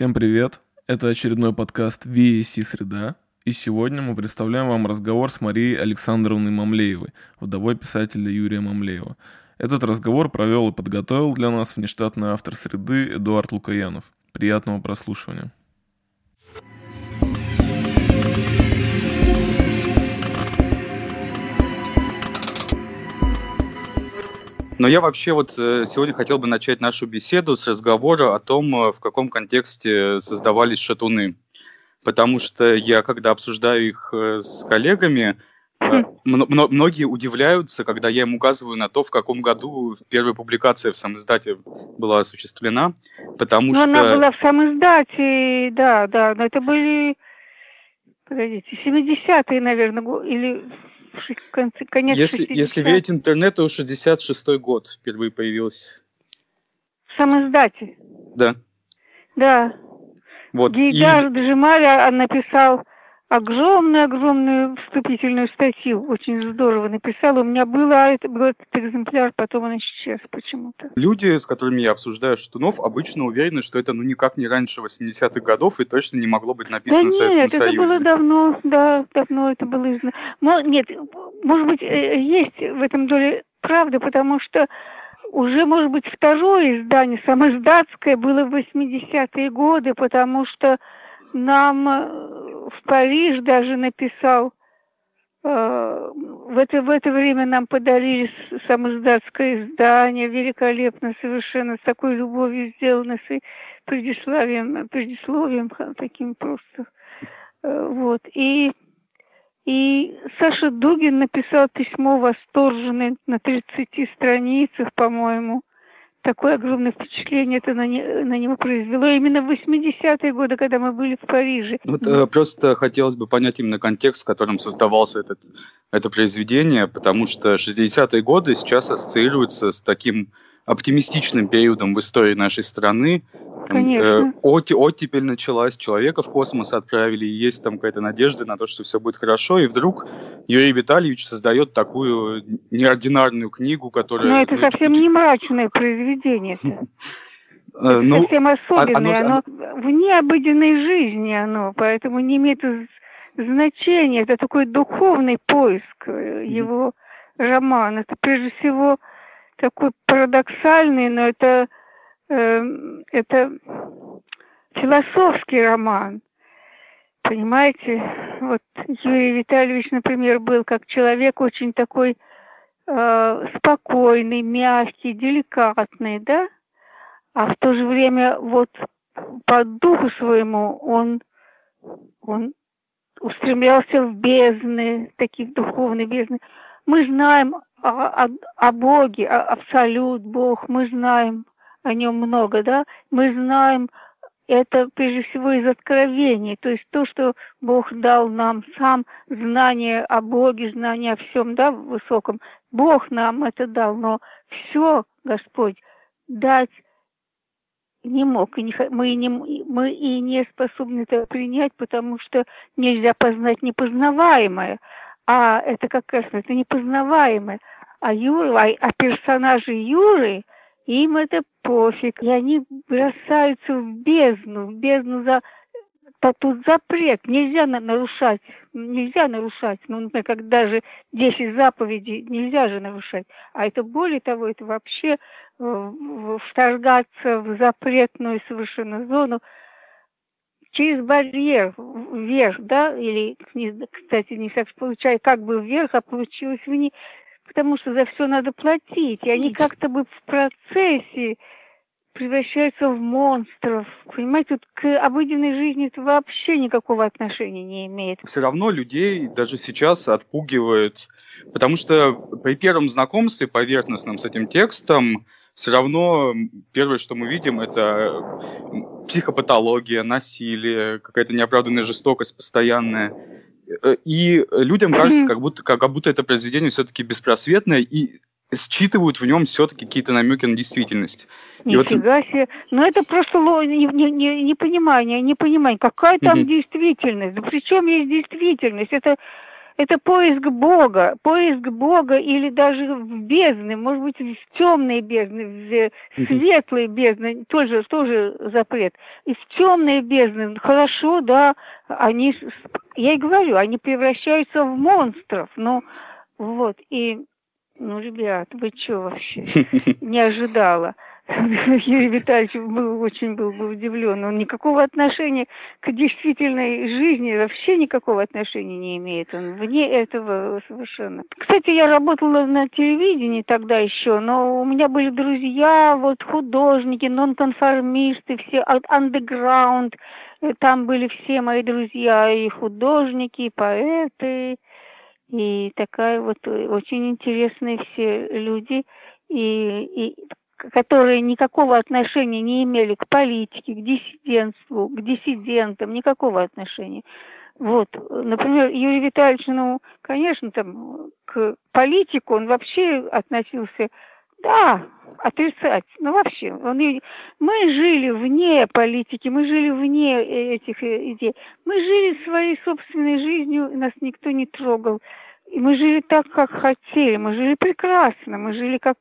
Всем привет! Это очередной подкаст VAC «Среда», и сегодня мы представляем вам разговор с Марией Александровной Мамлеевой, вдовой писателя Юрия Мамлеева. Этот разговор провел и подготовил для нас внештатный автор «Среды» Эдуард Лукаянов. Приятного прослушивания. Но я вообще вот э, сегодня хотел бы начать нашу беседу с разговора о том, э, в каком контексте создавались шатуны. Потому что я, когда обсуждаю их э, с коллегами, многие удивляются, когда я им указываю на то, в каком году первая публикация в самоиздате была осуществлена, потому но что... она была в самоиздате, да, да, но это были, погодите, 70-е, наверное, или конец если, если верить интернету, 66-й год впервые появился. В самоиздате? Да. Да. Вот. Гейдар и... Джемаля написал огромную-огромную вступительную статью, очень здорово написал. У меня было, это, был этот экземпляр, потом он исчез почему-то. Люди, с которыми я обсуждаю Штунов, обычно уверены, что это ну никак не раньше 80-х годов и точно не могло быть написано да в Советском нет, Союзе. это было давно, да, давно это было. Но, нет, может быть, э, есть в этом доле правда, потому что уже, может быть, второе издание, самоиздатское, было в 80-е годы, потому что нам э, в Париж даже написал, э, в это, в это время нам подарили самоздатское издание, великолепно совершенно, с такой любовью сделано, с предисловием, предисловием таким просто. Э, вот. И, и Саша Дугин написал письмо восторженное на 30 страницах, по-моему, такое огромное впечатление это на, не, на него произвело именно в 80-е годы, когда мы были в Париже. Вот э, просто хотелось бы понять именно контекст, в котором создавался этот, это произведение, потому что 60-е годы сейчас ассоциируются с таким оптимистичным периодом в истории нашей страны. Конечно. Э, оти, оттепель началась, человека в космос отправили, и есть там какая-то надежда на то, что все будет хорошо, и вдруг Юрий Витальевич создает такую неординарную книгу, которая... Но это совсем не мрачное произведение Это ну, совсем а, особенное, оно, оно вне обыденной жизни оно, поэтому не имеет значения. Это такой духовный поиск э, его роман. Это прежде всего такой парадоксальный, но это, э, это философский роман. Понимаете, вот Юрий Витальевич, например, был как человек очень такой э, спокойный, мягкий, деликатный, да, а в то же время вот по духу своему он, он устремлялся в бездны, таких духовных бездны. Мы знаем о, о, о Боге, о, абсолют Бог, мы знаем о нем много, да, мы знаем это прежде всего из откровений, то есть то, что Бог дал нам сам, знание о Боге, знание о всем, да, высоком. Бог нам это дал, но все Господь дать не мог, и не, мы, не, мы и не способны это принять, потому что нельзя познать непознаваемое а это как раз это непознаваемое. А Юра, а, а персонажи Юры, им это пофиг. И они бросаются в бездну, в бездну за... Да тут запрет, нельзя нарушать, нельзя нарушать. Ну, например, как даже 10 заповедей нельзя же нарушать. А это более того, это вообще э, вторгаться в запретную совершенно зону через барьер вверх, да, или, кстати, не так получается, как бы вверх, а получилось вниз, потому что за все надо платить, и они как-то бы в процессе превращаются в монстров. Понимаете, вот к обыденной жизни это вообще никакого отношения не имеет. Все равно людей даже сейчас отпугивает, потому что при первом знакомстве поверхностном с этим текстом все равно первое, что мы видим, это психопатология, насилие, какая-то неоправданная жестокость постоянная. Э, и людям кажется, как будто, как, будто это произведение все-таки беспросветное, и считывают в нем все-таки какие-то намеки на действительность. Нифига вот... себе. Но это просто непонимание, не, не, не понимание. Какая там действительность? Да при чем есть действительность? Это это поиск Бога, поиск Бога или даже в бездны, может быть, в темные бездны, в светлые бездны, тоже, тоже запрет. И в темные бездны, хорошо, да, они, я и говорю, они превращаются в монстров, ну, вот, и, ну, ребят, вы что вообще, не ожидала. Юрий Витальевич был, очень был бы удивлен. Он никакого отношения к действительной жизни, вообще никакого отношения не имеет. Он вне этого совершенно. Кстати, я работала на телевидении тогда еще, но у меня были друзья, вот художники, нонконформисты, все андеграунд. Там были все мои друзья, и художники, и поэты, и такая вот очень интересные все люди. И, и которые никакого отношения не имели к политике, к диссидентству, к диссидентам, никакого отношения. Вот, например, Юрий Витальевич, ну, конечно, там, к политику он вообще относился, да, отрицать, ну, вообще. Он, мы жили вне политики, мы жили вне этих э, идей. Мы жили своей собственной жизнью, нас никто не трогал. И мы жили так, как хотели, мы жили прекрасно, мы жили как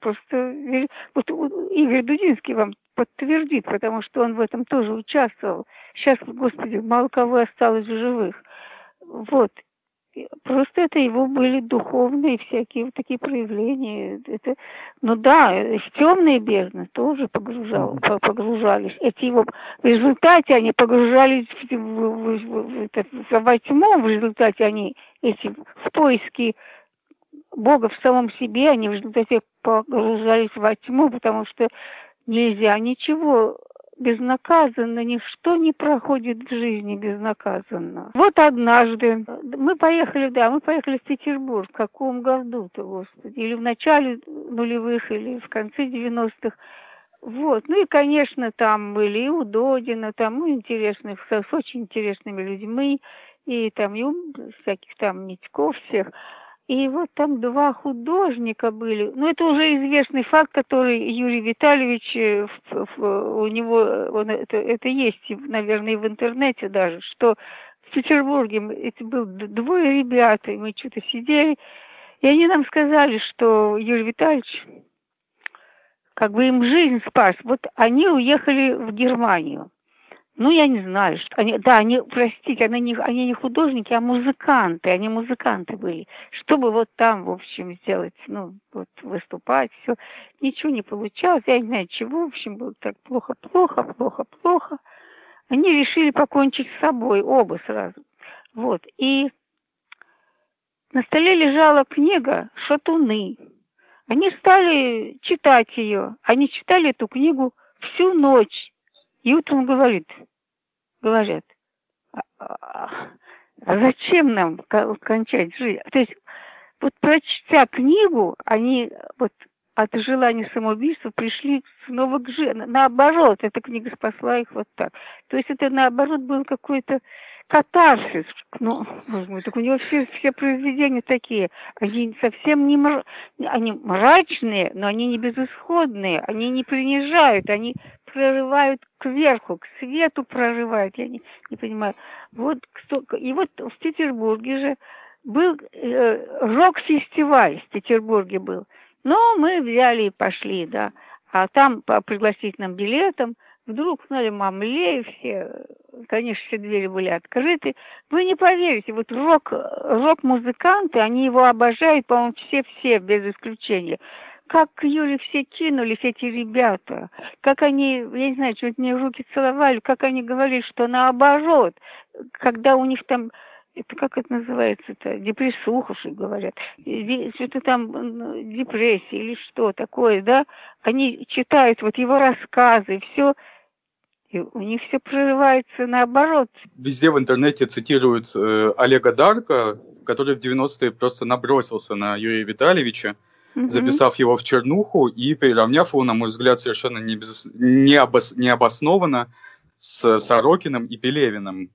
Просто вот Игорь Дудинский вам подтвердит, потому что он в этом тоже участвовал. Сейчас, господи, мало кого осталось в живых. Вот. Просто это его были духовные всякие вот такие проявления. Это, ну да, в темные бездны тоже погружал, погружались. Эти его в результате они погружались в, в, в, в, в, во тьму, в результате они эти в поиски Бога в самом себе, они в результате погружались во тьму, потому что нельзя ничего безнаказанно, ничто не проходит в жизни безнаказанно. Вот однажды мы поехали, да, мы поехали в Петербург. В каком году-то, Господи? Или в начале нулевых, или в конце 90-х. Вот. Ну и, конечно, там были и у Додина, там ну, интересных, с очень интересными людьми, и там и всяких там Нитьков всех. И вот там два художника были. Ну, это уже известный факт, который Юрий Витальевич, э, в, в, у него, он, это, это есть, наверное, и в интернете даже, что в Петербурге это был двое ребят, и мы что-то сидели, и они нам сказали, что Юрий Витальевич как бы им жизнь спас. Вот они уехали в Германию. Ну, я не знаю, что они, да, они, простите, они не, они не художники, а музыканты, они музыканты были. Чтобы вот там, в общем, сделать, ну, вот выступать, все, ничего не получалось, я не знаю чего, в общем, было так плохо, плохо, плохо, плохо. Они решили покончить с собой, оба сразу. Вот, и на столе лежала книга «Шатуны». Они стали читать ее, они читали эту книгу всю ночь. И утром говорит, говорят, а, а, а зачем нам кончать жизнь? То есть вот прочтя книгу, они вот от желания самоубийства пришли снова к жизни. Наоборот, эта книга спасла их вот так. То есть это наоборот был какой-то катарсис. Ну, так у него все, все произведения такие. Они совсем не мр... они мрачные, но они не безысходные. Они не принижают, они прорывают кверху, к свету прорывают. Я не, не понимаю. Вот кто... И вот в Петербурге же был э, рок-фестиваль в Петербурге был. Но мы взяли и пошли, да. А там по пригласительным билетам вдруг узнали Мамлеев, все, конечно, все двери были открыты. Вы не поверите, вот рок, рок-музыканты, они его обожают, по-моему, все-все, без исключения. Как к Юле все кинулись, эти ребята, как они, я не знаю, чуть мне руки целовали, как они говорили, что наоборот, когда у них там это как это называется-то, депрессуха, что говорят, что-то там депрессия или что такое, да, они читают вот его рассказы, все, и у них все прорывается наоборот. Везде в интернете цитируют э, Олега Дарка, который в 90-е просто набросился на Юрия Витальевича, угу. записав его в чернуху и приравняв его, на мой взгляд, совершенно не без, не обос, необоснованно с Сорокиным и Пелевиным.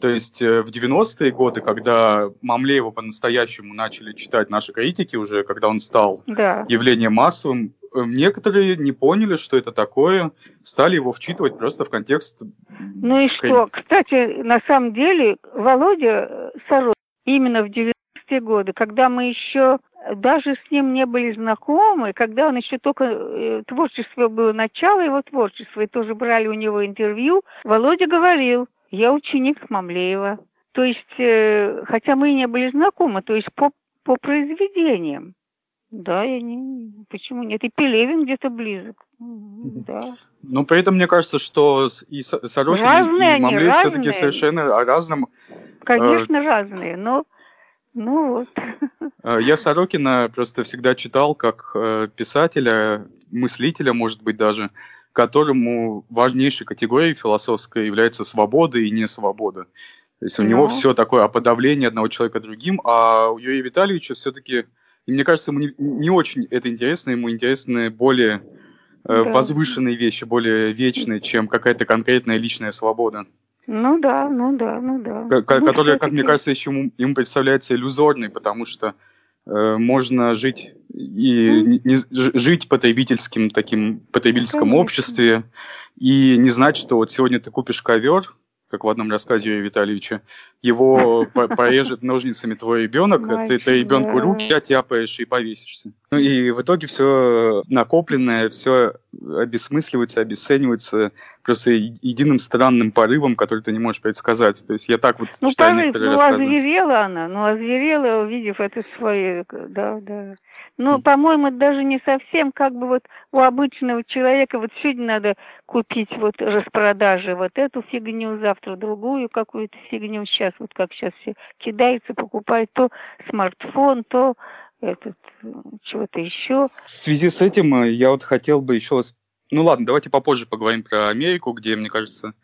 То есть э, в 90-е годы, когда Мамлеева по-настоящему начали читать наши критики уже, когда он стал да. явлением массовым, э, некоторые не поняли, что это такое, стали его вчитывать просто в контекст... Ну и что? Кстати, на самом деле Володя Сорокин именно в 90-е годы, когда мы еще даже с ним не были знакомы, когда он еще только э, творчество было начало его творчества, и тоже брали у него интервью, Володя говорил, я ученик Мамлеева. То есть, э, хотя мы и не были знакомы, то есть по, по произведениям. Да, я не... Почему нет? И Пелевин где-то близок. Да. Но при этом мне кажется, что и Сорокин, разные и Мамлеев все-таки совершенно о разном. Конечно, э... разные, но ну вот. Э, я Сорокина просто всегда читал как э, писателя, мыслителя, может быть, даже, которому важнейшей категорией философской является свобода и не свобода. То есть у ну. него все такое о подавлении одного человека другим, а у Юрия Витальевича все-таки, мне кажется, ему не, не очень это интересно, ему интересны более э, да. возвышенные вещи, более вечные, чем какая-то конкретная личная свобода. Ну да, ну да, ну да. К- ну, которая, как мне кажется, еще ему, ему представляется иллюзорной, потому что э, можно жить и mm. не, жить потребительским таким потребительском Конечно. обществе и не знать, что вот сегодня ты купишь ковер, как в одном рассказе Юрия Витальевича, его порежет ножницами твой ребенок, ты, ты ребенку руки оттяпаешь и повесишься. Ну и в итоге все накопленное, все обесмысливается, обесценивается просто единым странным порывом, который ты не можешь предсказать. То есть я так вот ну, читаю порыв, некоторые ну, рассказы. Озверела она, ну, озверела, увидев это свое, да, да. Ну, по-моему, даже не совсем как бы вот у обычного человека, вот сегодня надо купить вот распродажи вот эту фигню, завтра другую какую-то фигню, сейчас вот как сейчас все кидаются, покупают то смартфон, то этот, чего-то еще. В связи с этим э, я вот хотел бы еще... Ну ладно, давайте попозже поговорим про Америку, где, мне кажется,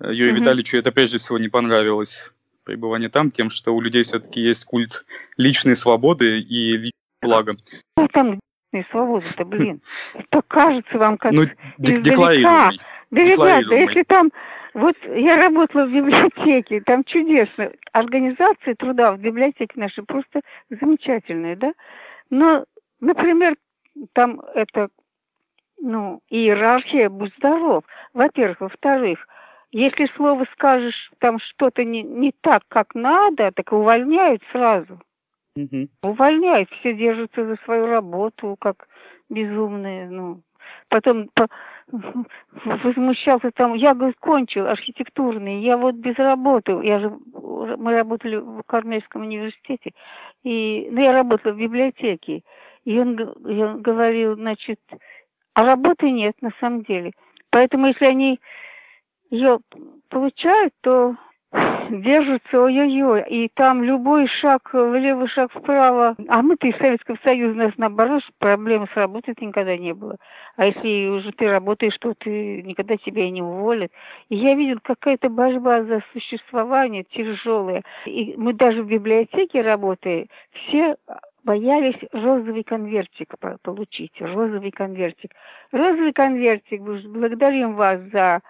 э, Юрию угу. Витальевичу это прежде всего не понравилось пребывание там, тем, что у людей все-таки есть культ личной свободы и личного блага. Ну, там личной свободы-то, блин. Это кажется вам как ну, издалека. Да, ребята, если там вот я работала в библиотеке, там чудесно. Организация труда в библиотеке нашей просто замечательная, да? Но, например, там это, ну, иерархия, будь здоров. Во-первых. Во-вторых, если слово скажешь, там что-то не, не так, как надо, так увольняют сразу. Угу. Увольняют, все держатся за свою работу, как безумные, ну. Потом по, возмущался там, я, говорит, кончил архитектурный, я вот без работы, я же, мы работали в Корнельском университете, и, ну, я работала в библиотеке, и он, и он говорил, значит, а работы нет на самом деле. Поэтому если они ее получают, то держатся, ой-ой-ой, и там любой шаг влево, шаг вправо. А мы-то из Советского Союза, у нас наоборот, проблемы с работой никогда не было. А если уже ты работаешь, то ты никогда тебя не уволят. И я видел какая-то борьба за существование тяжелая. И мы даже в библиотеке работая, все боялись розовый конвертик получить, розовый конвертик. Розовый конвертик, благодарим вас за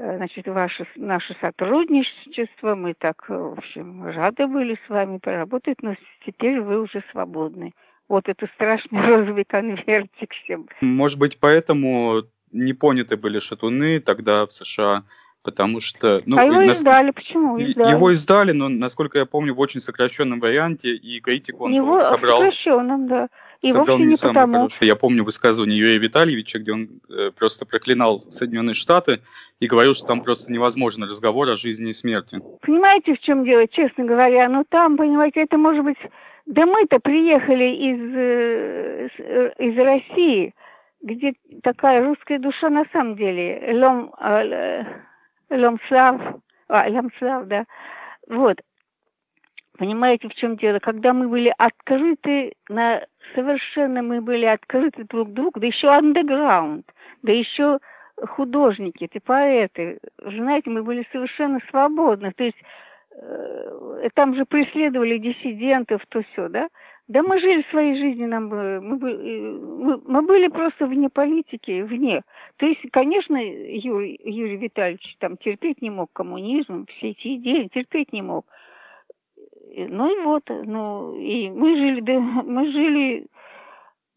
значит, ваше, наше сотрудничество. Мы так, э, в общем, рады были с вами поработать, но теперь вы уже свободны. Вот это страшный розовый конвертик всем. Может быть, поэтому не поняты были шатуны тогда в США, потому что... Ну, а его нас... издали, почему издали? Его издали, но, насколько я помню, в очень сокращенном варианте, и критику он его собрал... в сокращенном, да. И собрал вовсе не, не потому. Хороший. Я помню высказывание Юрия Витальевича, где он э, просто проклинал Соединенные Штаты и говорил, что там просто невозможно разговор о жизни и смерти. Понимаете, в чем дело, честно говоря? Ну там, понимаете, это может быть... Да мы-то приехали из, э, э из России, где такая русская душа на самом деле. Лом, э, Ломслав, а, Ломслав, да. Вот. Понимаете, в чем дело? Когда мы были открыты на совершенно мы были открыты друг другу, да еще андеграунд, да еще художники, ты поэты. Знаете, мы были совершенно свободны. То есть э, там же преследовали диссидентов, то все, да? Да мы жили своей жизнью, нам, мы, мы, мы были просто вне политики, вне. То есть, конечно, Юрий, Юрий Витальевич там терпеть не мог коммунизм, все эти идеи терпеть не мог. Ну и вот, ну, и мы жили, да, мы жили,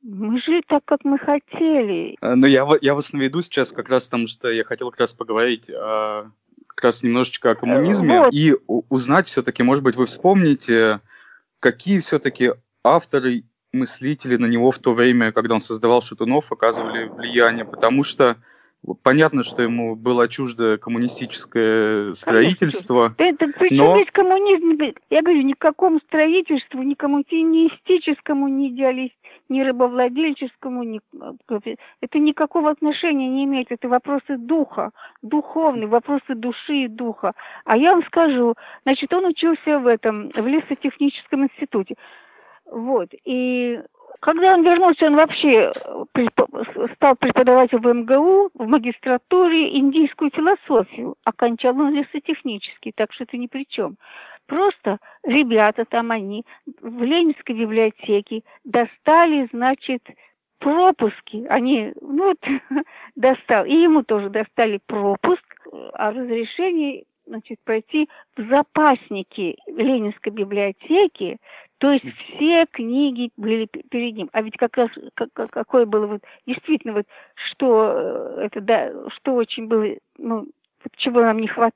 мы жили так, как мы хотели. А, ну, я, я вас наведу сейчас как раз потому, что я хотел как раз поговорить о как раз немножечко о коммунизме вот. и узнать все-таки, может быть, вы вспомните, какие все-таки авторы, мыслители на него в то время, когда он создавал Шатунов, оказывали влияние, потому что Понятно, что ему было чуждо коммунистическое строительство. Это причем но... здесь коммунизм? Я говорю, ни к какому строительству, ни коммунистическому, ни идеалист, ни рабовладельческому, ни... это никакого отношения не имеет. Это вопросы духа, духовные, вопросы души и духа. А я вам скажу, значит, он учился в этом, в лесотехническом институте. Вот. И когда он вернулся, он вообще э, стал преподавать в МГУ, в магистратуре индийскую философию. Окончал он лесотехнический, так что это ни при чем. Просто ребята там они в Ленинской библиотеке достали, значит, пропуски. Они, ну вот, достал. И ему тоже достали пропуск о разрешении значит, пойти в запасники Ленинской библиотеки, то есть все книги были перед ним. А ведь как раз как, какое было вот действительно вот что э, это да, что очень было, ну чего нам не хватало.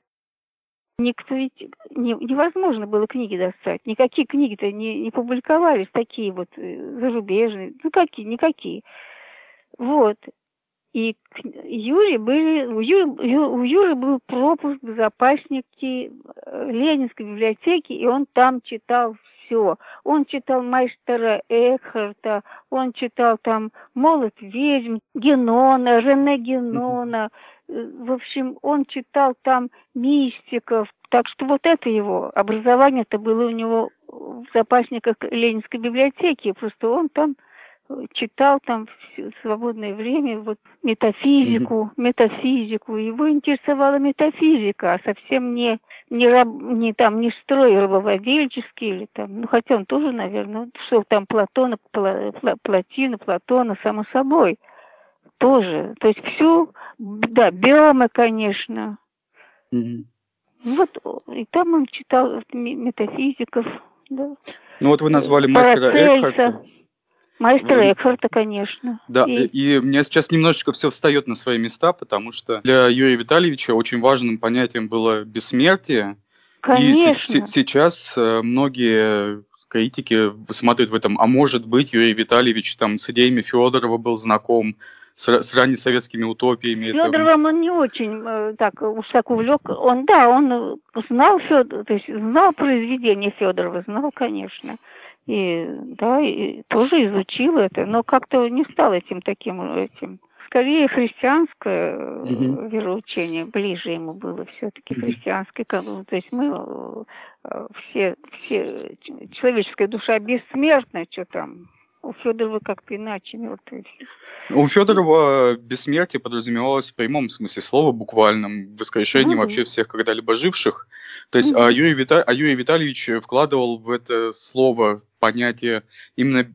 Никто ведь не, невозможно было книги достать. Никакие книги-то не, не публиковались, такие вот э, зарубежные. Ну какие, никакие. Вот. И Юре были, у, Юры, у Юры был пропуск в запасники э, Ленинской библиотеки, и он там читал все. Он читал мастера Экхарта, он читал там «Молот ведьм», Генона, Рене Генона. Э, в общем, он читал там мистиков. Так что вот это его образование-то было у него в запасниках Ленинской библиотеки. Просто он там читал там в свободное время вот метафизику, mm-hmm. метафизику. Его интересовала метафизика, а совсем не не, раб, не там не строй рабовладельческий или там, ну хотя он тоже, наверное, что там Платона, Пла, Платина, Платона, само собой, тоже. То есть всю, да, биомы, конечно. Mm-hmm. Вот и там он читал метафизиков, да. Ну вот вы назвали мастера Экхарта. Маэстро ну, Экхарта, конечно. Да, и... и мне сейчас немножечко все встает на свои места, потому что для Юрия Витальевича очень важным понятием было бессмертие. Конечно. И сейчас э, многие критики смотрят в этом, а может быть, Юрий Витальевич там с идеями Федорова был знаком, с, с раннесоветскими утопиями. Федоровым он не очень э, так уж так увлек. Он, да, он знал Федор, то есть знал произведение Федорова, знал, конечно и да, и тоже изучил это, но как-то не стал этим таким этим. Скорее христианское mm вероучение ближе ему было все-таки mm христианское, то есть мы э, все все человеческая душа бессмертна, что там у Федорова как-то иначе мертвые У Федорова бессмертие подразумевалось в прямом смысле слова, буквальном, воскрешение mm вообще всех когда-либо живших. То есть mm а, Юрий Вита... а Юрий Витальевич вкладывал в это слово понятие именно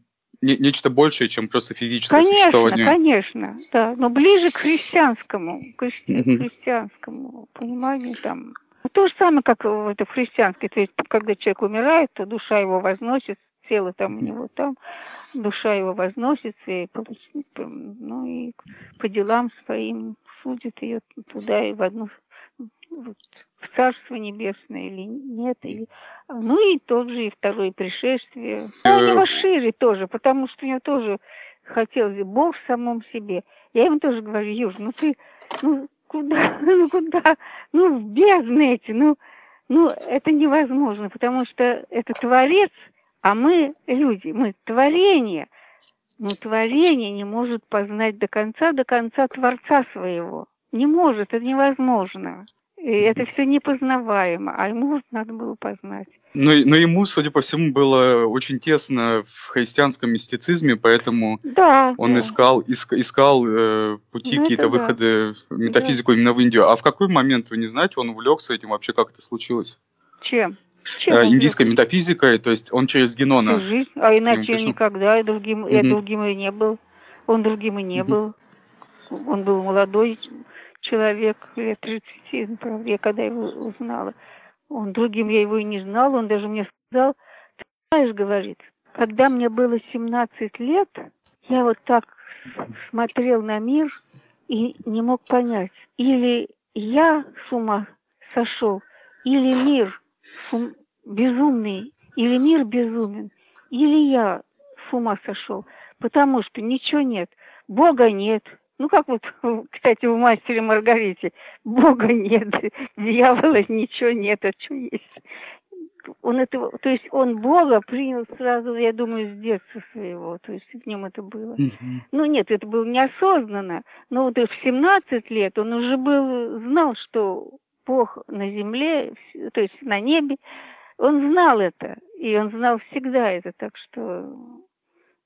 не, нечто большее, чем просто физическое конечно, существование. Конечно, да, но ближе к христианскому, к христианскому пониманию там. То же самое, как это в христианской, то есть когда человек умирает, то душа его возносит, тело там у него там, душа его возносится, и, ну и по делам своим судит ее туда и в одну вот, в Царство Небесное или нет. Или... Ну и тот же и второе пришествие. А у него шире тоже, потому что у него тоже хотелось Бог в самом себе. Я ему тоже говорю, Юж, ну ты, ну куда, ну куда, ну в бездны эти, ну, ну это невозможно, потому что это Творец, а мы люди, мы творение. Но творение не может познать до конца, до конца Творца своего. Не может, это невозможно. И это все непознаваемо, а ему надо было познать. Но, но ему, судя по всему, было очень тесно в христианском мистицизме, поэтому да, он да. искал, иск, искал э, пути, ну, какие-то выходы да. в метафизику да. именно в Индию. А в какой момент, вы не знаете, он увлекся этим вообще, как это случилось? Чем? Чем э, индийской метафизикой, то есть он через Генона. Жизнь, а иначе никогда, и другим, mm-hmm. я другим и не был. Он другим и не mm-hmm. был. Он был молодой человек, лет 30, правда, я когда его узнала. Он другим я его и не знала, он даже мне сказал, ты знаешь, говорит, когда мне было 17 лет, я вот так смотрел на мир и не мог понять, или я с ума сошел, или мир безумный, или мир безумен, или я с ума сошел, потому что ничего нет, Бога нет. Ну, как вот, кстати, в «Мастере Маргарите», Бога нет, дьявола ничего нет, а что есть? Он это, то есть он Бога принял сразу, я думаю, с детства своего, то есть в нем это было. Mm-hmm. Ну нет, это было неосознанно, но вот в 17 лет он уже был, знал, что Бог на земле, то есть на небе, он знал это, и он знал всегда это, так что...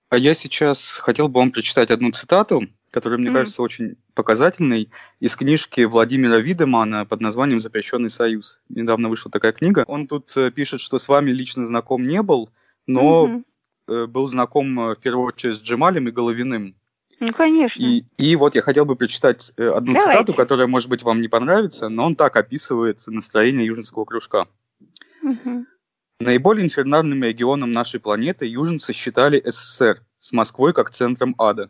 А я сейчас хотел бы вам прочитать одну цитату, которая, мне mm. кажется, очень показательной, из книжки Владимира Видемана под названием «Запрещенный союз». Недавно вышла такая книга. Он тут э, пишет, что с вами лично знаком не был, но mm-hmm. был знаком э, в первую очередь с Джемалем и Головиным. Ну, конечно. И, и вот я хотел бы прочитать одну Давайте. цитату, которая, может быть, вам не понравится, но он так описывает настроение Южинского кружка. Угу. Наиболее инфернальным регионом нашей планеты южинцы считали СССР с Москвой как центром ада.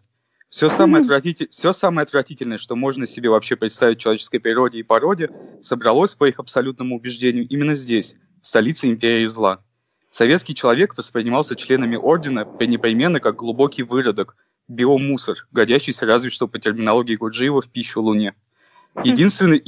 Все самое, отвратитель... Все самое отвратительное, что можно себе вообще представить в человеческой природе и породе, собралось, по их абсолютному убеждению, именно здесь, в столице империи зла. Советский человек воспринимался членами ордена непременно как глубокий выродок, биомусор, годящийся разве что по терминологии Гурджиева в пищу Луне. Единственный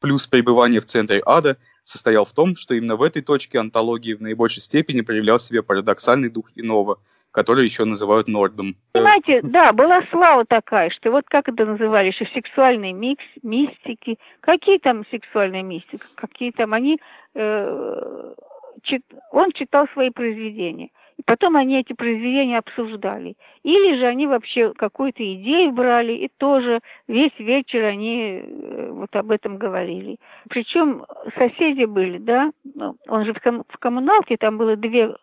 плюс пребывания в центре ада состоял в том, что именно в этой точке антологии в наибольшей степени проявлял себя парадоксальный дух иного, который еще называют Нордом. Понимаете, да, была слава такая, что вот как это называли, еще сексуальные микс, мистики. Какие там сексуальные мистики? Какие там они... Э, чит, он читал свои произведения. Потом они эти произведения обсуждали. Или же они вообще какую-то идею брали, и тоже весь вечер они э, вот об этом говорили. Причем соседи были, да, ну, он же в коммуналке, там было две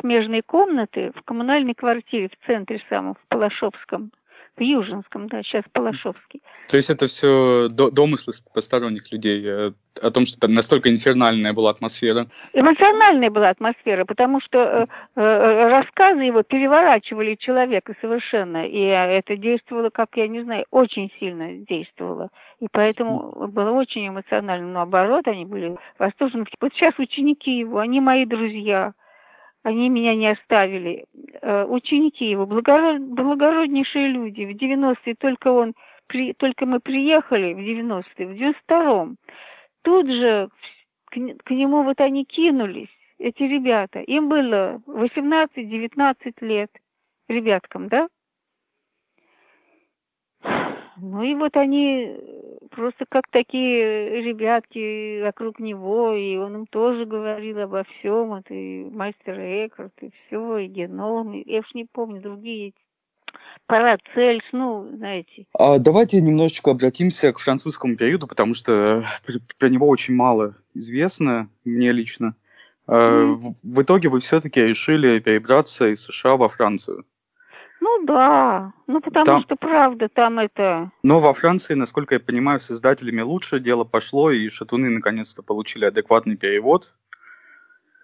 смежные комнаты в коммунальной квартире в центре самом, в Палашовском в Южинском, да, сейчас Палашовский. То есть это все до, домыслы посторонних людей э, о том, что там настолько инфернальная была атмосфера? Эмоциональная была атмосфера, потому что э, э, рассказы его переворачивали человека совершенно, и это действовало, как я не знаю, очень сильно действовало. И поэтому было очень эмоционально. Наоборот, они были восторжены. Вот сейчас ученики его, они мои друзья они меня не оставили. Э, ученики его, благород, благороднейшие люди. В 90-е только он, при, только мы приехали в 90-е, в 92-м. Тут же к, к нему вот они кинулись, эти ребята. Им было 18-19 лет, ребяткам, да? Ну и вот они просто как такие ребятки вокруг него, и он им тоже говорил обо всем, это и мастер Экарт, и все, и геном, и, я уж не помню, другие Парацельс, ну, знаете. А давайте немножечко обратимся к французскому периоду, потому что про него очень мало известно, мне лично. Mm. В, в итоге вы все-таки решили перебраться из США во Францию. Ну да, ну потому там... что правда там это... Но во Франции, насколько я понимаю, с издателями лучше дело пошло, и шатуны наконец-то получили адекватный перевод.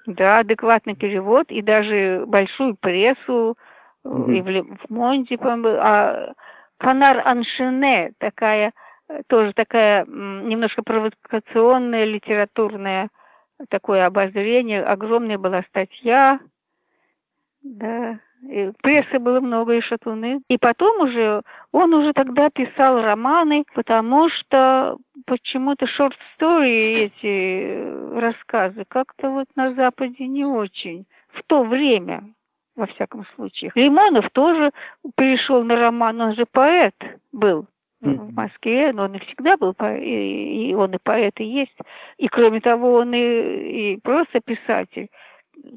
Да, адекватный перевод, и даже большую прессу, mm-hmm. и в, в Монте, по-моему, а Канар Аншине, такая, тоже такая немножко провокационная литературная такое обозрение, огромная была статья, да, и прессы было много, и шатуны. И потом уже, он уже тогда писал романы, потому что почему-то story эти рассказы как-то вот на Западе не очень. В то время, во всяком случае. Лимонов тоже перешел на роман, он же поэт был в Москве, но он и всегда был, и он и поэт и есть. И кроме того, он и, и просто писатель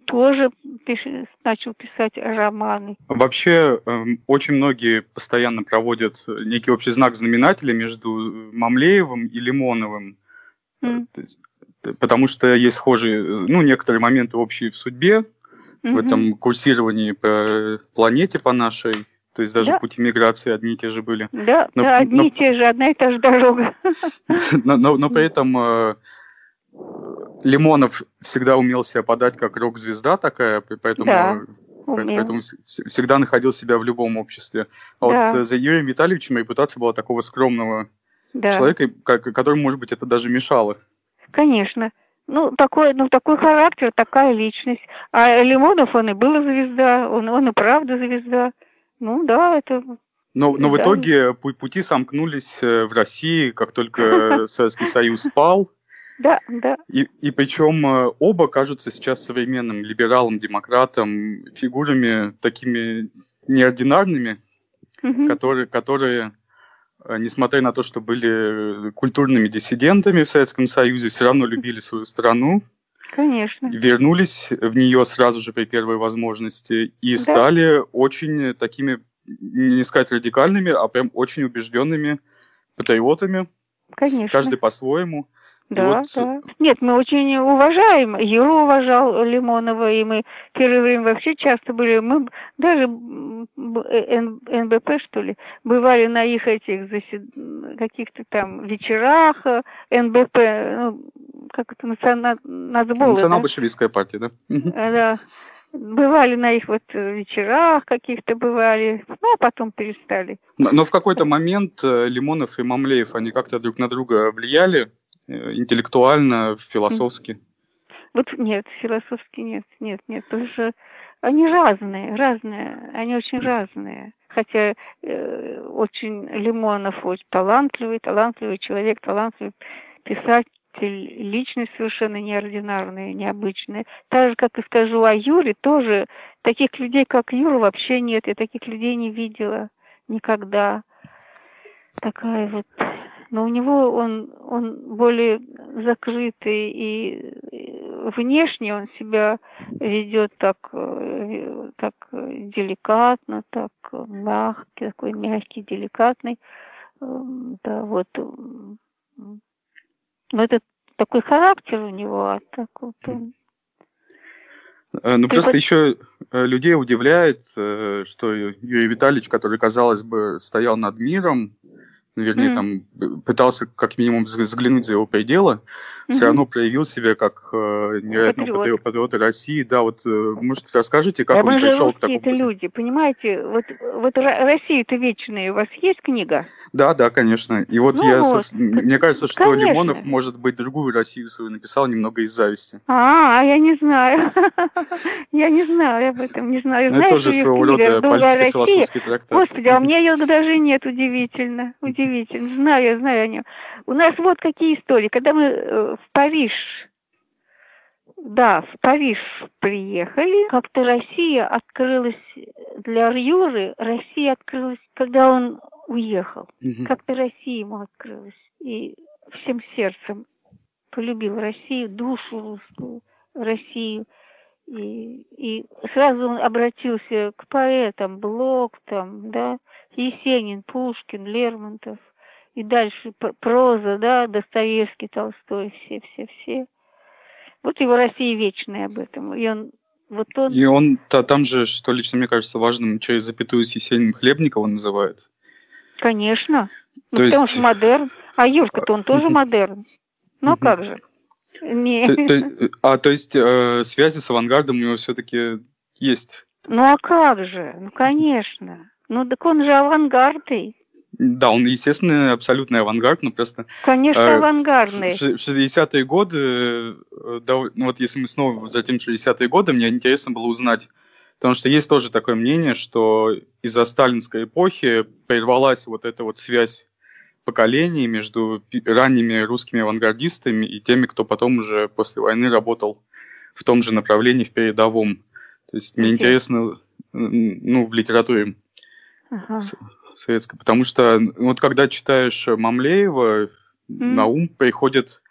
тоже пиш... начал писать романы. Вообще, э, очень многие постоянно проводят некий общий знак знаменателя между Мамлеевым и Лимоновым. Mm. Потому что есть схожие, ну, некоторые моменты общие в судьбе, mm-hmm. в этом курсировании по планете, по нашей. То есть даже да. пути миграции одни и те же были. Да, но, да одни но, и те же, одна и та же дорога. Но, но, но при этом э, Лимонов всегда умел себя подать как рок-звезда такая, поэтому, да, поэтому всегда находил себя в любом обществе. А да. вот за Юрием Витальевичем репутация была такого скромного да. человека, который, может быть, это даже мешало. конечно. Ну, такой, ну, такой характер, такая личность. А Лимонов, он и был звезда, он, он и правда звезда. Ну, да, это... Но, но в итоге пути сомкнулись э, в России, как только Советский Союз пал. Да, да. И, и причем э, оба кажутся сейчас современным либералам, демократам, фигурами такими неординарными, угу. которые, которые Э, несмотря на то, что были культурными диссидентами в Советском Союзе, все равно любили свою страну. Конечно. Вернулись в нее сразу же при первой возможности и да. стали очень такими, не сказать радикальными, а прям очень убежденными патриотами. Конечно. Каждый по-своему. Да, вот... да. Нет, мы очень уважаем. Юру уважал Лимонова, и мы первое время вообще часто были. Мы даже НБП, что ли, бывали на их этих засед... каких-то там вечерах э, НБП, ну, как это, национал... Национал-большевистская да? партия, да? Э, да. Бывали на их вот вечерах каких-то бывали, ну, а потом перестали. Но, но в какой-то момент э, Лимонов и Мамлеев, они как-то друг на друга влияли? Э, интеллектуально, философски? Вот нет, философски нет, нет, нет, потому что они разные, разные, они очень разные. Хотя э, очень Лимонов очень талантливый, талантливый человек, талантливый писатель, личность совершенно неординарная, необычная. Так же, как и скажу о Юре, тоже таких людей, как Юра, вообще нет. Я таких людей не видела никогда. Такая вот но у него он, он более закрытый и внешне он себя ведет так, э, так деликатно, так мягкий, такой мягкий, деликатный. Эм, да, вот. Но это такой характер у него, а так вот он э, ну, просто еще э, людей удивляет, что Юрий Витальевич, который, казалось бы, стоял над миром, вернее, mm. там пытался как минимум взглянуть за его пределы, mm-hmm. все равно проявил себя как э, невероятного патриот. патриота России. Да, вот, э, может, расскажите, как да он пришел к такому... это люди, понимаете? Вот, вот Россия-то вечная, у вас есть книга? Да, да, конечно. И вот ну я, вот. мне кажется, что конечно. Лимонов, может быть, другую Россию свою написал немного из зависти. А, а я не знаю. Я не знаю об этом, не знаю. Это тоже своего рода политико-философский трактат. Господи, а у меня ее даже нет, удивительно. Удивительно удивительно. Знаю, знаю о нем. У нас вот какие истории. Когда мы э, в Париж, да, в Париж приехали, как-то Россия открылась для Юры, Россия открылась, когда он уехал. Угу. Как-то Россия ему открылась. И всем сердцем полюбил Россию, душу русскую, Россию. И, и сразу он обратился к поэтам, Блок там, да, Есенин, Пушкин, Лермонтов. И дальше проза, да, Достоевский, Толстой, все-все-все. Вот его Россия вечная об этом. И он вот он... И он то, там же, что лично мне кажется важным, через запятую с Есениным Хлебникова называет. Конечно. То ну, есть... Потому что модерн. А Юрка-то он тоже модерн. Ну, как же. Не. То, то, а, то есть э, связи с авангардом у него все-таки есть? Ну, а как же? Ну, конечно. Ну, так он же авангардный. Да, он, естественно, абсолютный авангард, но просто... Конечно, э, авангардный. В 60-е годы, э, да, ну вот если мы снова возвратим 60-е годы, мне интересно было узнать, потому что есть тоже такое мнение, что из-за сталинской эпохи прервалась вот эта вот связь поколений между ранними русскими авангардистами и теми, кто потом уже после войны работал в том же направлении, в передовом. То есть мне okay. интересно, ну, в литературе ага. советской, потому что вот когда читаешь Мамлеева, mm. на ум приходит,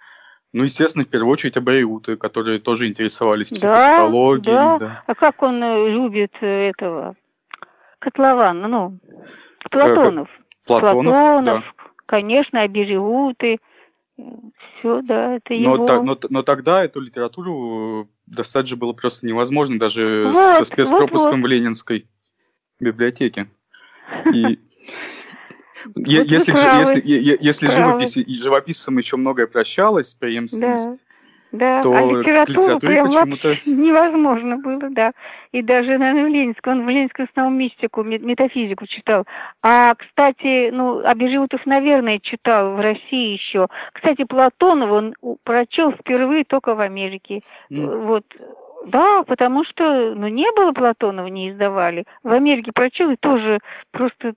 ну, естественно, в первую очередь Абриуты, которые тоже интересовались психопатологией. Да, да. да. А как он э, любит э, этого Котлована, ну, Платонов. Платонов, Платонов да конечно, Абериуты, все, да, это его. Но, та, но, но тогда эту литературу достать же было просто невозможно, даже вот, со спецпропуском вот, вот. в Ленинской библиотеке. И если, живопись, живописцам еще многое прощалось, преемственность, да, то а литературу прям вообще невозможно было, да. И даже, наверное, в Ленинском, он в Ленинском основном мистику, ме- метафизику читал. А, кстати, ну, Абижиутов, наверное, читал в России еще. Кстати, Платонова он прочел впервые только в Америке. М, Вот, да, потому что, ну, не было Платонова, не издавали. В Америке прочел и тоже просто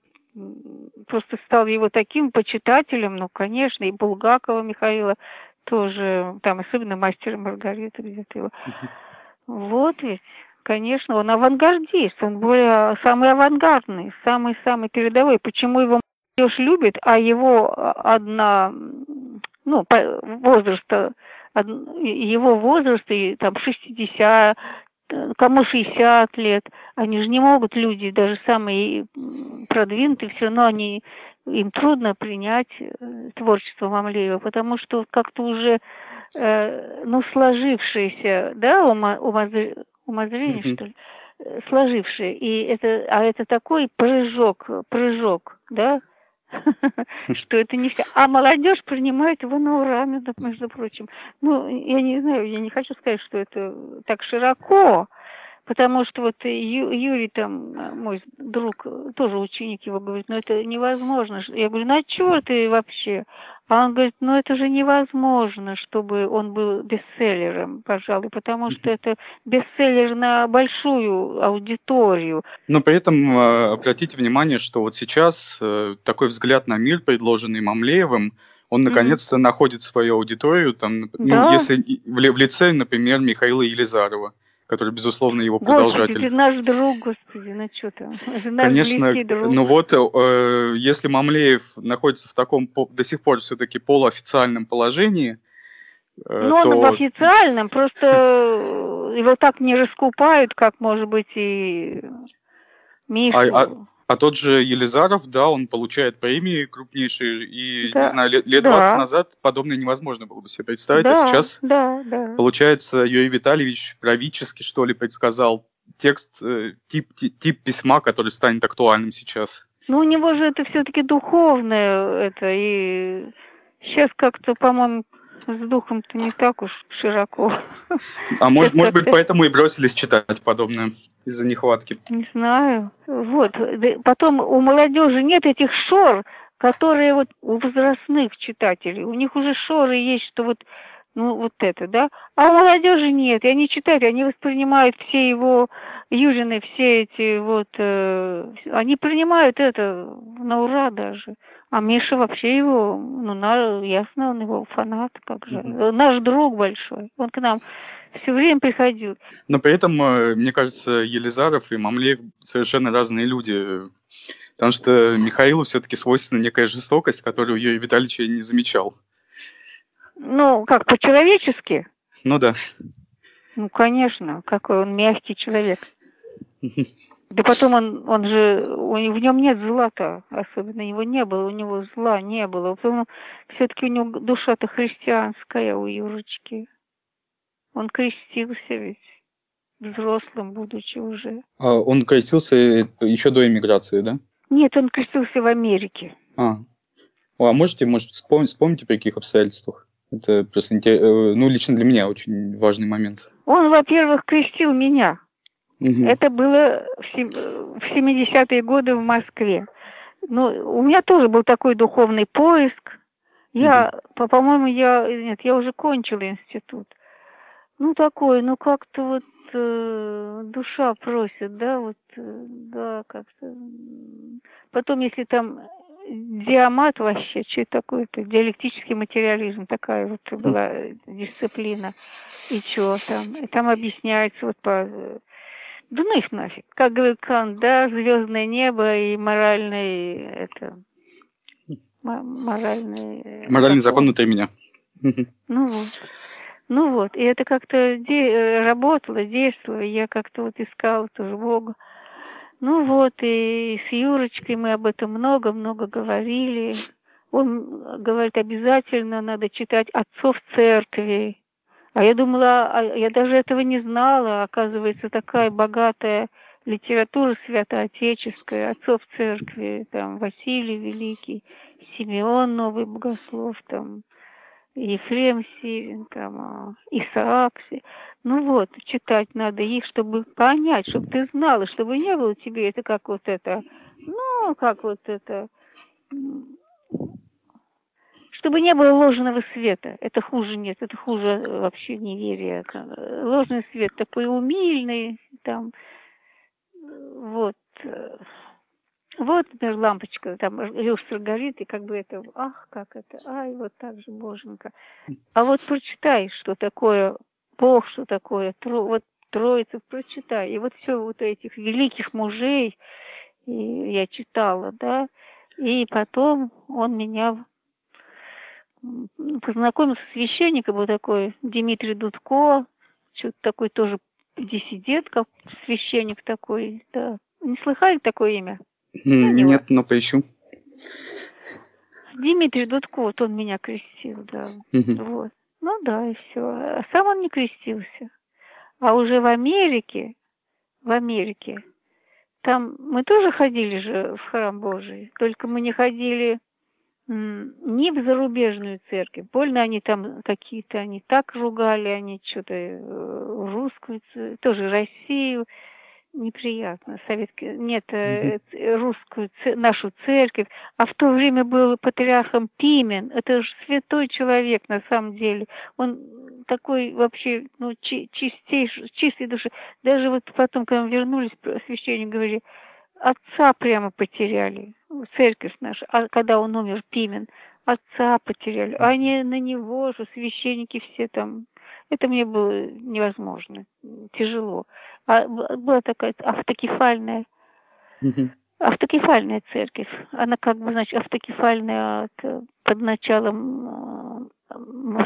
просто стал его таким почитателем, ну, конечно, и Булгакова Михаила тоже, там, особенно мастер Маргарита где-то его. Вот ведь, конечно, он авангардист, он более самый авангардный, самый-самый передовой. Почему его молодежь любит, а его а, одна, ну, по- возраста, од- его возраст, и там 60, э, кому 60 лет, они же не могут, люди, даже самые продвинутые, все равно они, им трудно принять э, творчество Мамлеева, потому что как-то уже, э, ну, сложившееся, да, ума- умозр- умозрение, что ли, э, сложившее, и это, а это такой прыжок, прыжок, да, что это не все. А молодежь принимает его на ура, между прочим. Ну, я не знаю, я не хочу сказать, что это так широко, потому что вот Ю- Юрий там, э, мой друг, тоже ученик его, говорит, ну это невозможно. Я говорю, ну а чего ты вообще? А он говорит, ну это же невозможно, чтобы он был бестселлером, пожалуй, потому что это бестселлер на большую аудиторию. Но при этом э, обратите внимание, что вот сейчас э, такой взгляд на мир, предложенный Мамлеевым, он наконец-то находит свою аудиторию, там, ну, Да. если в, в лице, например, Михаила Елизарова, который, безусловно, его Господи, продолжатель. ты наш друг, господи, ну что там, наш Конечно, друг. ну вот, э, если Мамлеев находится в таком до сих пор все-таки полуофициальном положении, э, Ну, он то в официальном, просто э, его так не раскупают, как, может быть, и Мишу. А- А тот же Елизаров, да, он получает премии крупнейшие, и, Да, не знаю, лет, лет да. 20 назад подобное невозможно было бы себе представить, да, а сейчас, да, да. получается, Юрий Витальевич правительски, что ли, предсказал текст, э, тип, ти- тип письма, который станет актуальным сейчас. Ну, у него же это все-таки духовное, это, и сейчас как-то, по-моему, с духом-то не так уж широко. А может, может быть, поэтому и бросились читать подобное из-за нехватки. Не знаю. Вот. Потом у молодежи нет этих шор, которые вот у возрастных читателей. У них уже шоры есть, что вот, ну, вот это, да? А у молодежи нет. И они читают, они воспринимают все его Юрины, все эти вот... э, они принимают это на ура даже. А Миша вообще его, ну, на, ясно, он его фанат, как же. Мгм. Наш друг большой. Он к нам все время приходил. Но при этом, э, мне кажется, Елизаров и Мамлеев совершенно разные люди. Потому что Михаилу все-таки свойственна некая жестокость, которую Юрий Витальевич я не замечал. Ну, как, по-человечески? Ну да. Ну, конечно, какой он мягкий человек. Да потом он, он же, у, в нем нет зла-то, особенно его не было, у него зла не было. Все-таки у него душа-то христианская у Юрочки. Он крестился ведь, взрослым будучи уже. А он крестился еще до эмиграции, да? Нет, он крестился в Америке. А. А можете, может, вспомнить, вспомните, при каких обстоятельствах? Это просто, э, ну, лично для меня очень важный момент. Он, во-первых, крестил меня. Мгм. Это было в сем- в 70-е годы в Москве. Ну, у меня тоже был такой духовный поиск. Я, по- по-моему, я, нет, я уже кончила институт. Ну, такой, ну, как-то вот э, душа просит, да, вот, э, да, как-то. Потом, если там диамат вообще, что такое-то, диалектический материализм, такая вот была дисциплина. И что там? И там объясняется вот по... э, Да ну их нафиг. Как говорит Кант, да, звездное небо и моральный, это, мо- моральный... э, Моральный закон внутри меня. Ну вот. Ну вот, и это как-то де- э, работало, действовало, я как-то вот искала тоже Бога. Ну вот, и с Юрочкой мы об этом много-много говорили. Он говорит, обязательно надо читать отцов церкви. А я думала, а я даже этого не знала. Оказывается, такая богатая литература святоотеческая, отцов церкви, там Василий Великий, Симеон Новый Богослов, там Ефрем Сирин, там, а, Исаак. Ну вот, читать надо их, чтобы понять, чтобы ты знала, чтобы не было тебе это как вот это, ну, как вот это, чтобы не было ложного света. Это хуже нет, это хуже вообще неверия. Ложный свет такой умильный, там, вот. Вот, например, лампочка, там люстра горит, и как бы это, ах, как это, ай, вот так же, боженька. А вот прочитай, что такое Бог, что такое, тро, вот Троица, прочитай. И вот все вот этих великих мужей и я читала, да, и потом он меня познакомился с священником, был такой Дмитрий Дудко, что-то такой тоже диссидент, как священник такой, да. Не слыхали такое имя? Нет, но поищу. Дмитрий Дудко, вот он меня крестил, да. Вот. Ну да, и все. А сам он не крестился. А уже в Америке, в Америке, там мы тоже ходили же в храм Божий, только мы не ходили не в зарубежную церковь. Больно они там какие-то, они так ругали, они что-то э, русскую, тоже Россию неприятно. Советский, нет, mm-hmm. русскую, нашу церковь. А в то время был патриархом Пимен. Это же святой человек на самом деле. Он такой вообще, ну, чи- чистейший, чистой души. Даже вот потом, когда мы вернулись, священник говорили, отца прямо потеряли, церковь наша, а когда он умер, Пимен, отца потеряли. А они на него же, священники все там. Это мне было невозможно, тяжело. А была такая автокефальная, угу. автокефальная церковь. Она как бы, значит, автокефальная от, под началом э,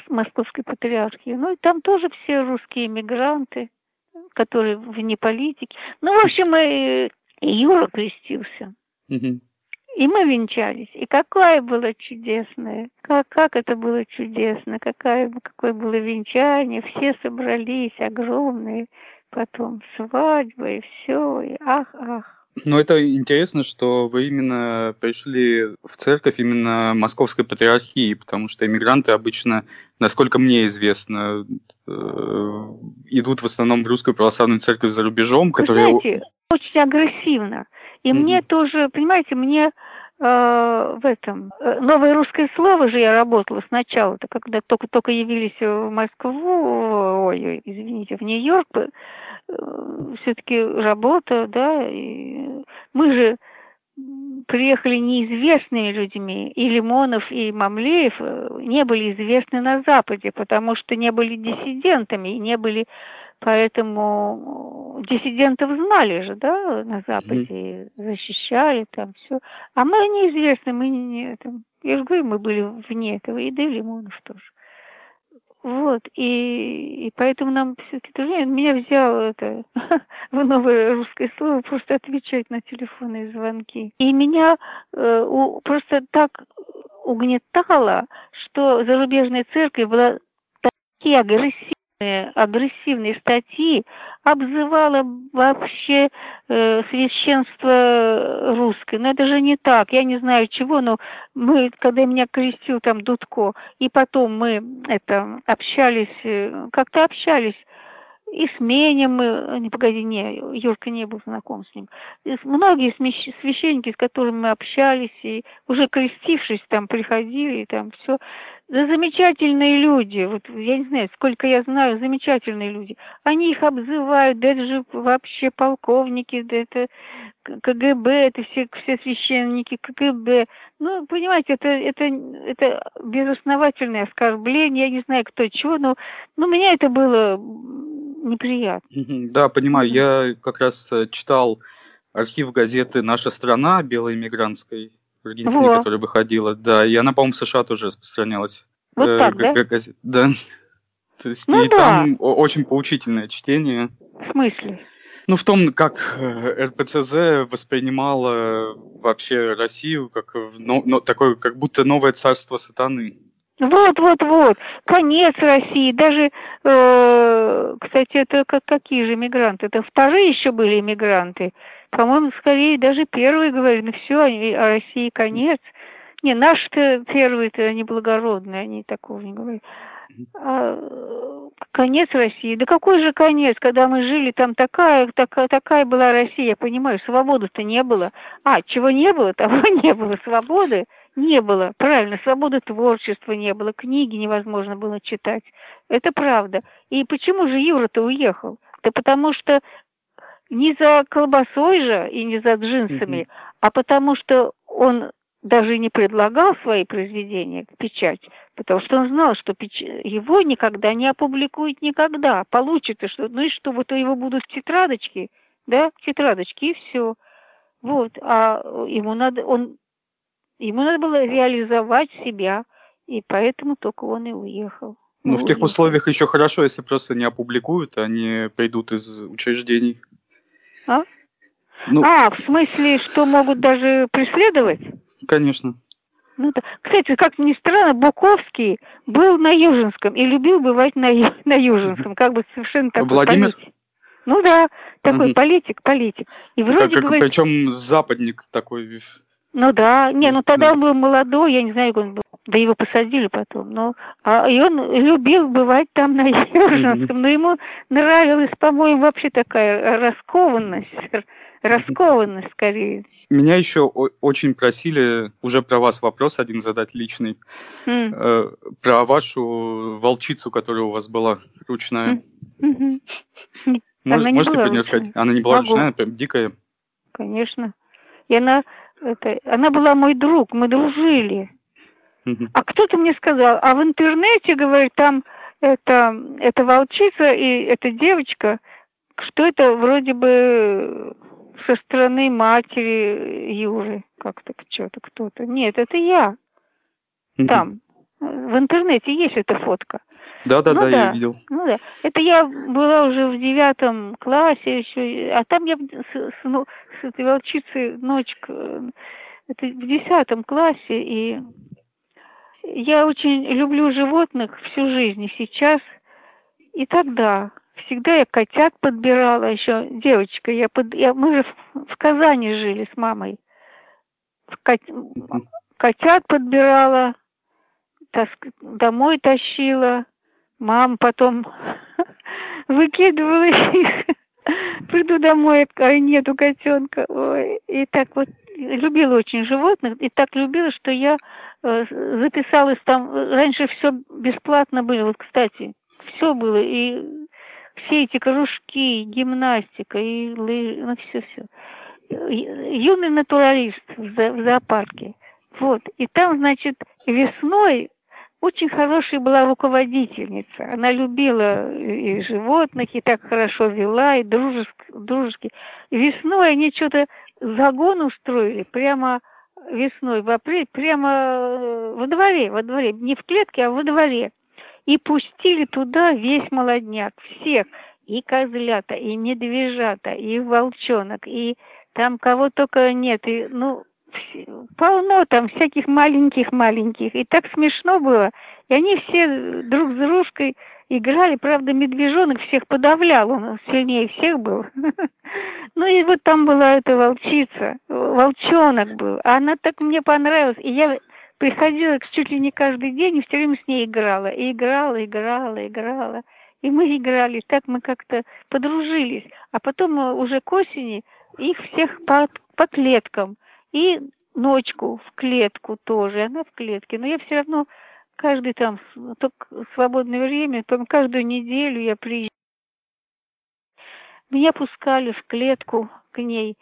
Московской патриархии. Ну и там тоже все русские иммигранты, которые вне политики. Ну, в общем, и, и Юра крестился. Угу. И мы венчались. И какое было чудесное, как, как это было чудесно, какая, какое было венчание, все собрались, огромные, потом свадьба и все, и ах, ах. Ну, это интересно, что вы именно пришли в церковь именно Московской Патриархии, потому что иммигранты обычно, насколько мне известно, э, идут в основном в Русскую Православную Церковь за рубежом, которая... знаете, очень агрессивно. И mm-hmm. мне тоже, понимаете, мне э, в этом э, новое русское слово же я работала сначала, -то, когда только только явились в Москву, ой, извините, в Нью-Йорк, э, все-таки работа, да, и мы же приехали неизвестными людьми, и Лимонов, и Мамлеев э, не были известны на Западе, потому что не были диссидентами, и не были Поэтому диссидентов знали же, да, на Западе, mm-hmm. защищали там все. А мы неизвестны, мы не, там, я же говорю, мы были вне этого, и да и Лимонов тоже. Вот, и, и поэтому нам все-таки тоже, меня взяло это в новое русское слово просто отвечать на телефонные звонки. И меня э, у, просто так угнетало, что зарубежная церковь была такие агрессивные, агрессивные статьи обзывала вообще э, священство русское. Но это же не так. Я не знаю чего, но мы, когда меня крестил там Дудко, и потом мы это общались, э, как-то общались и с Менем мы, не погоди, не, Юрка не был знаком с ним. Многие священники, с которыми мы общались, и уже крестившись там приходили, и там все. Да замечательные люди, вот я не знаю, сколько я знаю, замечательные люди. Они их обзывают, да это же вообще полковники, да это КГБ, это все, все священники КГБ. Ну, понимаете, это, это, это безосновательное оскорбление, я не знаю, кто чего, но, но меня это было неприятно. Да, понимаю, я как раз э, читал архив газеты «Наша страна» в Аргентине, вот. которая выходила, да, и она, по-моему, в США тоже распространялась. Вот э, так, да? Газет, да. То есть, ну, и да. там очень поучительное чтение. В смысле? Ну, в том, как э, РПЦЗ воспринимала вообще Россию как ну, ну, такое, как будто новое царство сатаны. Вот, вот, вот. Конец России. Даже, э, кстати, это как, какие же мигранты? Это вторые еще были иммигранты. По-моему, скорее даже первые говорили, ну все, о России конец. Не, наши-то первые-то, они благородные, они такого не говорят. А, конец России. Да какой же конец, когда мы жили, там такая, такая, такая была Россия, я понимаю, свободы-то не было. А, чего не было, того не было. Свободы не было, правильно, свободы творчества не было, книги невозможно было читать. Это правда. И почему же Юра-то уехал? Да потому что не за колбасой же и не за джинсами, mm-hmm. а потому что он даже не предлагал свои произведения в печать, потому что он знал, что печ... его никогда не опубликуют никогда. Получится, что ну и что, вот у его будут тетрадочки, да, тетрадочки, и все. Вот, а ему надо, он, ему надо было реализовать себя, и поэтому только он и уехал. Ну, в тех условиях еще хорошо, если просто не опубликуют, а не придут из учреждений. А? Ну... А, в смысле, что могут даже преследовать? Конечно. Ну, да. Кстати, как ни странно, Буковский был на Южинском и любил бывать на, на Южинском, как бы совершенно такой Владимир? политик. Ну да, такой угу. политик, политик. И вроде как, говорит... Причем западник такой. Ну да, не, ну тогда да. он был молодой, я не знаю, как он был. Да его посадили потом. Но, а, и он любил бывать там на Южинском, но ему нравилась, по-моему, вообще такая раскованность раскованность скорее. Меня еще очень просили уже про вас вопрос один задать личный. Mm. Э, про вашу волчицу, которая у вас была ручная. Mm. Mm-hmm. Мож, можете про нее сказать? Она не была Могу. ручная, прям дикая. Конечно. И она, это, она была мой друг, мы дружили. А кто-то мне сказал, а в интернете, говорит, там это, это волчица и эта девочка, что это вроде бы со стороны матери Юры, как-то что-то кто-то. Нет, это я. Там. В интернете есть эта фотка. Да, да, ну, да, я видел. Ну да. Это я была уже в девятом классе еще, а там я с, с, ну, с этой волчицей ночка, это в десятом классе, и я очень люблю животных всю жизнь, и сейчас, и тогда всегда я котят подбирала, еще девочка, я, под, я мы же в, в Казани жили с мамой. В кот, котят подбирала, таск, домой тащила, мам потом выкидывала их. Приду домой, а нету котенка. Ой, и так вот любила очень животных, и так любила, что я э, записалась там. Раньше все бесплатно было. Вот, кстати, все было. И все эти кружки, гимнастика и лыжи, ну все-все. Юный натуралист в зоопарке. Вот. И там, значит, весной очень хорошая была руководительница. Она любила и животных, и так хорошо вела, и дружески. дружески. И весной они что-то загон устроили прямо весной, в апреле, прямо э, во дворе, во дворе, не в клетке, а во дворе и пустили туда весь молодняк, всех, и козлята, и медвежата, и волчонок, и там кого только нет, и, ну, полно там всяких маленьких-маленьких, и так смешно было, и они все друг с дружкой играли, правда, медвежонок всех подавлял, он сильнее всех был. Ну и вот там была эта волчица, волчонок был, а она так мне понравилась, и я приходила чуть ли не каждый день и все время с ней играла. И играла, играла, играла. И мы играли, так мы как-то подружились. А потом уже к осени их всех по, по клеткам. И ночку в клетку тоже, она в клетке. Но я все равно каждый там, только свободное время, там каждую неделю я приезжаю. Меня пускали в клетку к ней.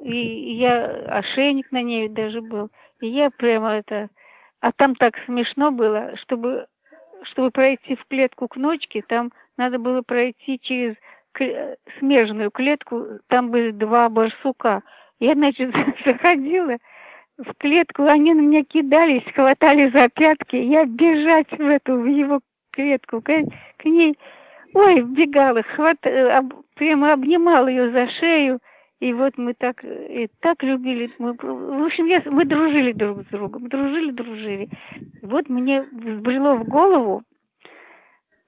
И я ошейник на ней даже был. И я прямо это... А там так смешно было, чтобы, чтобы пройти в клетку к ночке, там надо было пройти через смежную клетку, там были два барсука. Я, значит, заходила в клетку, они на меня кидались, хватали за пятки, я бежать в эту, в его клетку, к, к ней, ой, бегала, хват, об, прямо обнимала ее за шею, и вот мы так, и так любили, мы, в общем, я, мы дружили друг с другом, дружили, дружили. Вот мне взбрело в голову,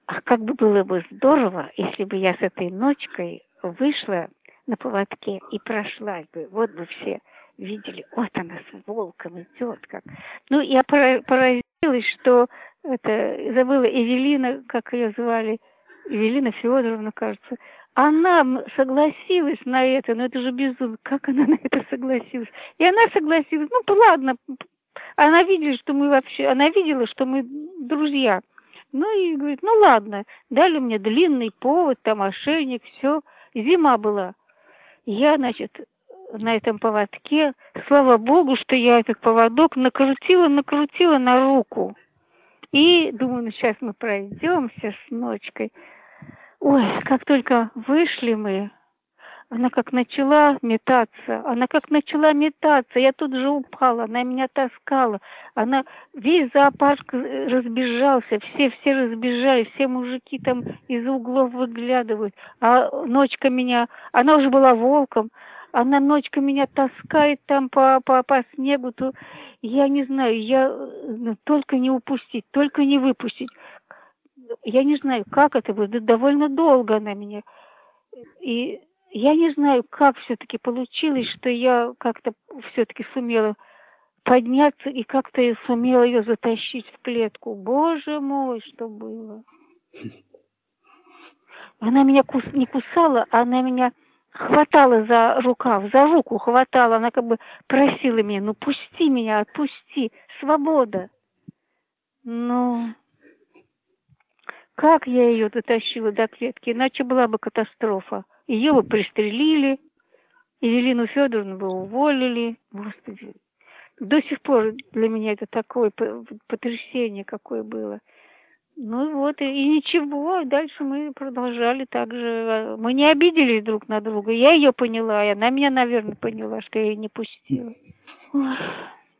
а как бы было бы здорово, если бы я с этой ночкой вышла на поводке и прошлась бы, вот бы все видели, вот она с волком идет, как. Ну, я поразилась, что это, забыла Эвелина, как ее звали, Эвелина Федоровна, кажется, она согласилась на это, но это же безумно. Как она на это согласилась? И она согласилась. Ну, ладно. Она видела, что мы вообще... Она видела, что мы друзья. Ну и говорит, ну ладно, дали мне длинный повод, там ошейник, все. Зима была. Я, значит, на этом поводке, слава богу, что я этот поводок накрутила, накрутила на руку. И думаю, ну сейчас мы пройдемся с ночкой. Ой, как только вышли мы, она как начала метаться, она как начала метаться, я тут же упала, она меня таскала, она весь зоопарк разбежался, все, все разбежались, все мужики там из углов выглядывают, а ночка меня, она уже была волком, она ночка меня таскает там по, по, по снегу, то я не знаю, я ну, только не упустить, только не выпустить. Я не знаю, как это будет, довольно долго она меня. И я не знаю, как все-таки получилось, что я как-то все-таки сумела подняться и как-то я сумела ее затащить в клетку. Боже мой, что было. Она меня кус... не кусала, а она меня хватала за рукав, за руку хватала. Она как бы просила меня, ну пусти меня, отпусти, свобода. Ну, как я ее дотащила до клетки, иначе была бы катастрофа. Ее бы пристрелили, Евелину Федоровну бы уволили. Господи, до сих пор для меня это такое потрясение какое было. Ну вот, и, и ничего, дальше мы продолжали так же. Мы не обиделись друг на друга. Я ее поняла, и она меня, наверное, поняла, что я ее не пустила.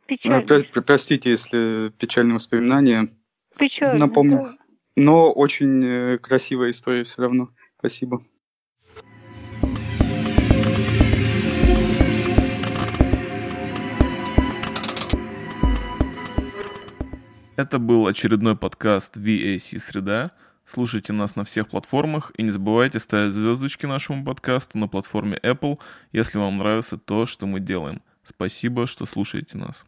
Печально. Ну, простите, если печальные воспоминания. Печально, Напомню. Да. Но очень э, красивая история все равно. Спасибо. Это был очередной подкаст VAC Среда. Слушайте нас на всех платформах и не забывайте ставить звездочки нашему подкасту на платформе Apple, если вам нравится то, что мы делаем. Спасибо, что слушаете нас.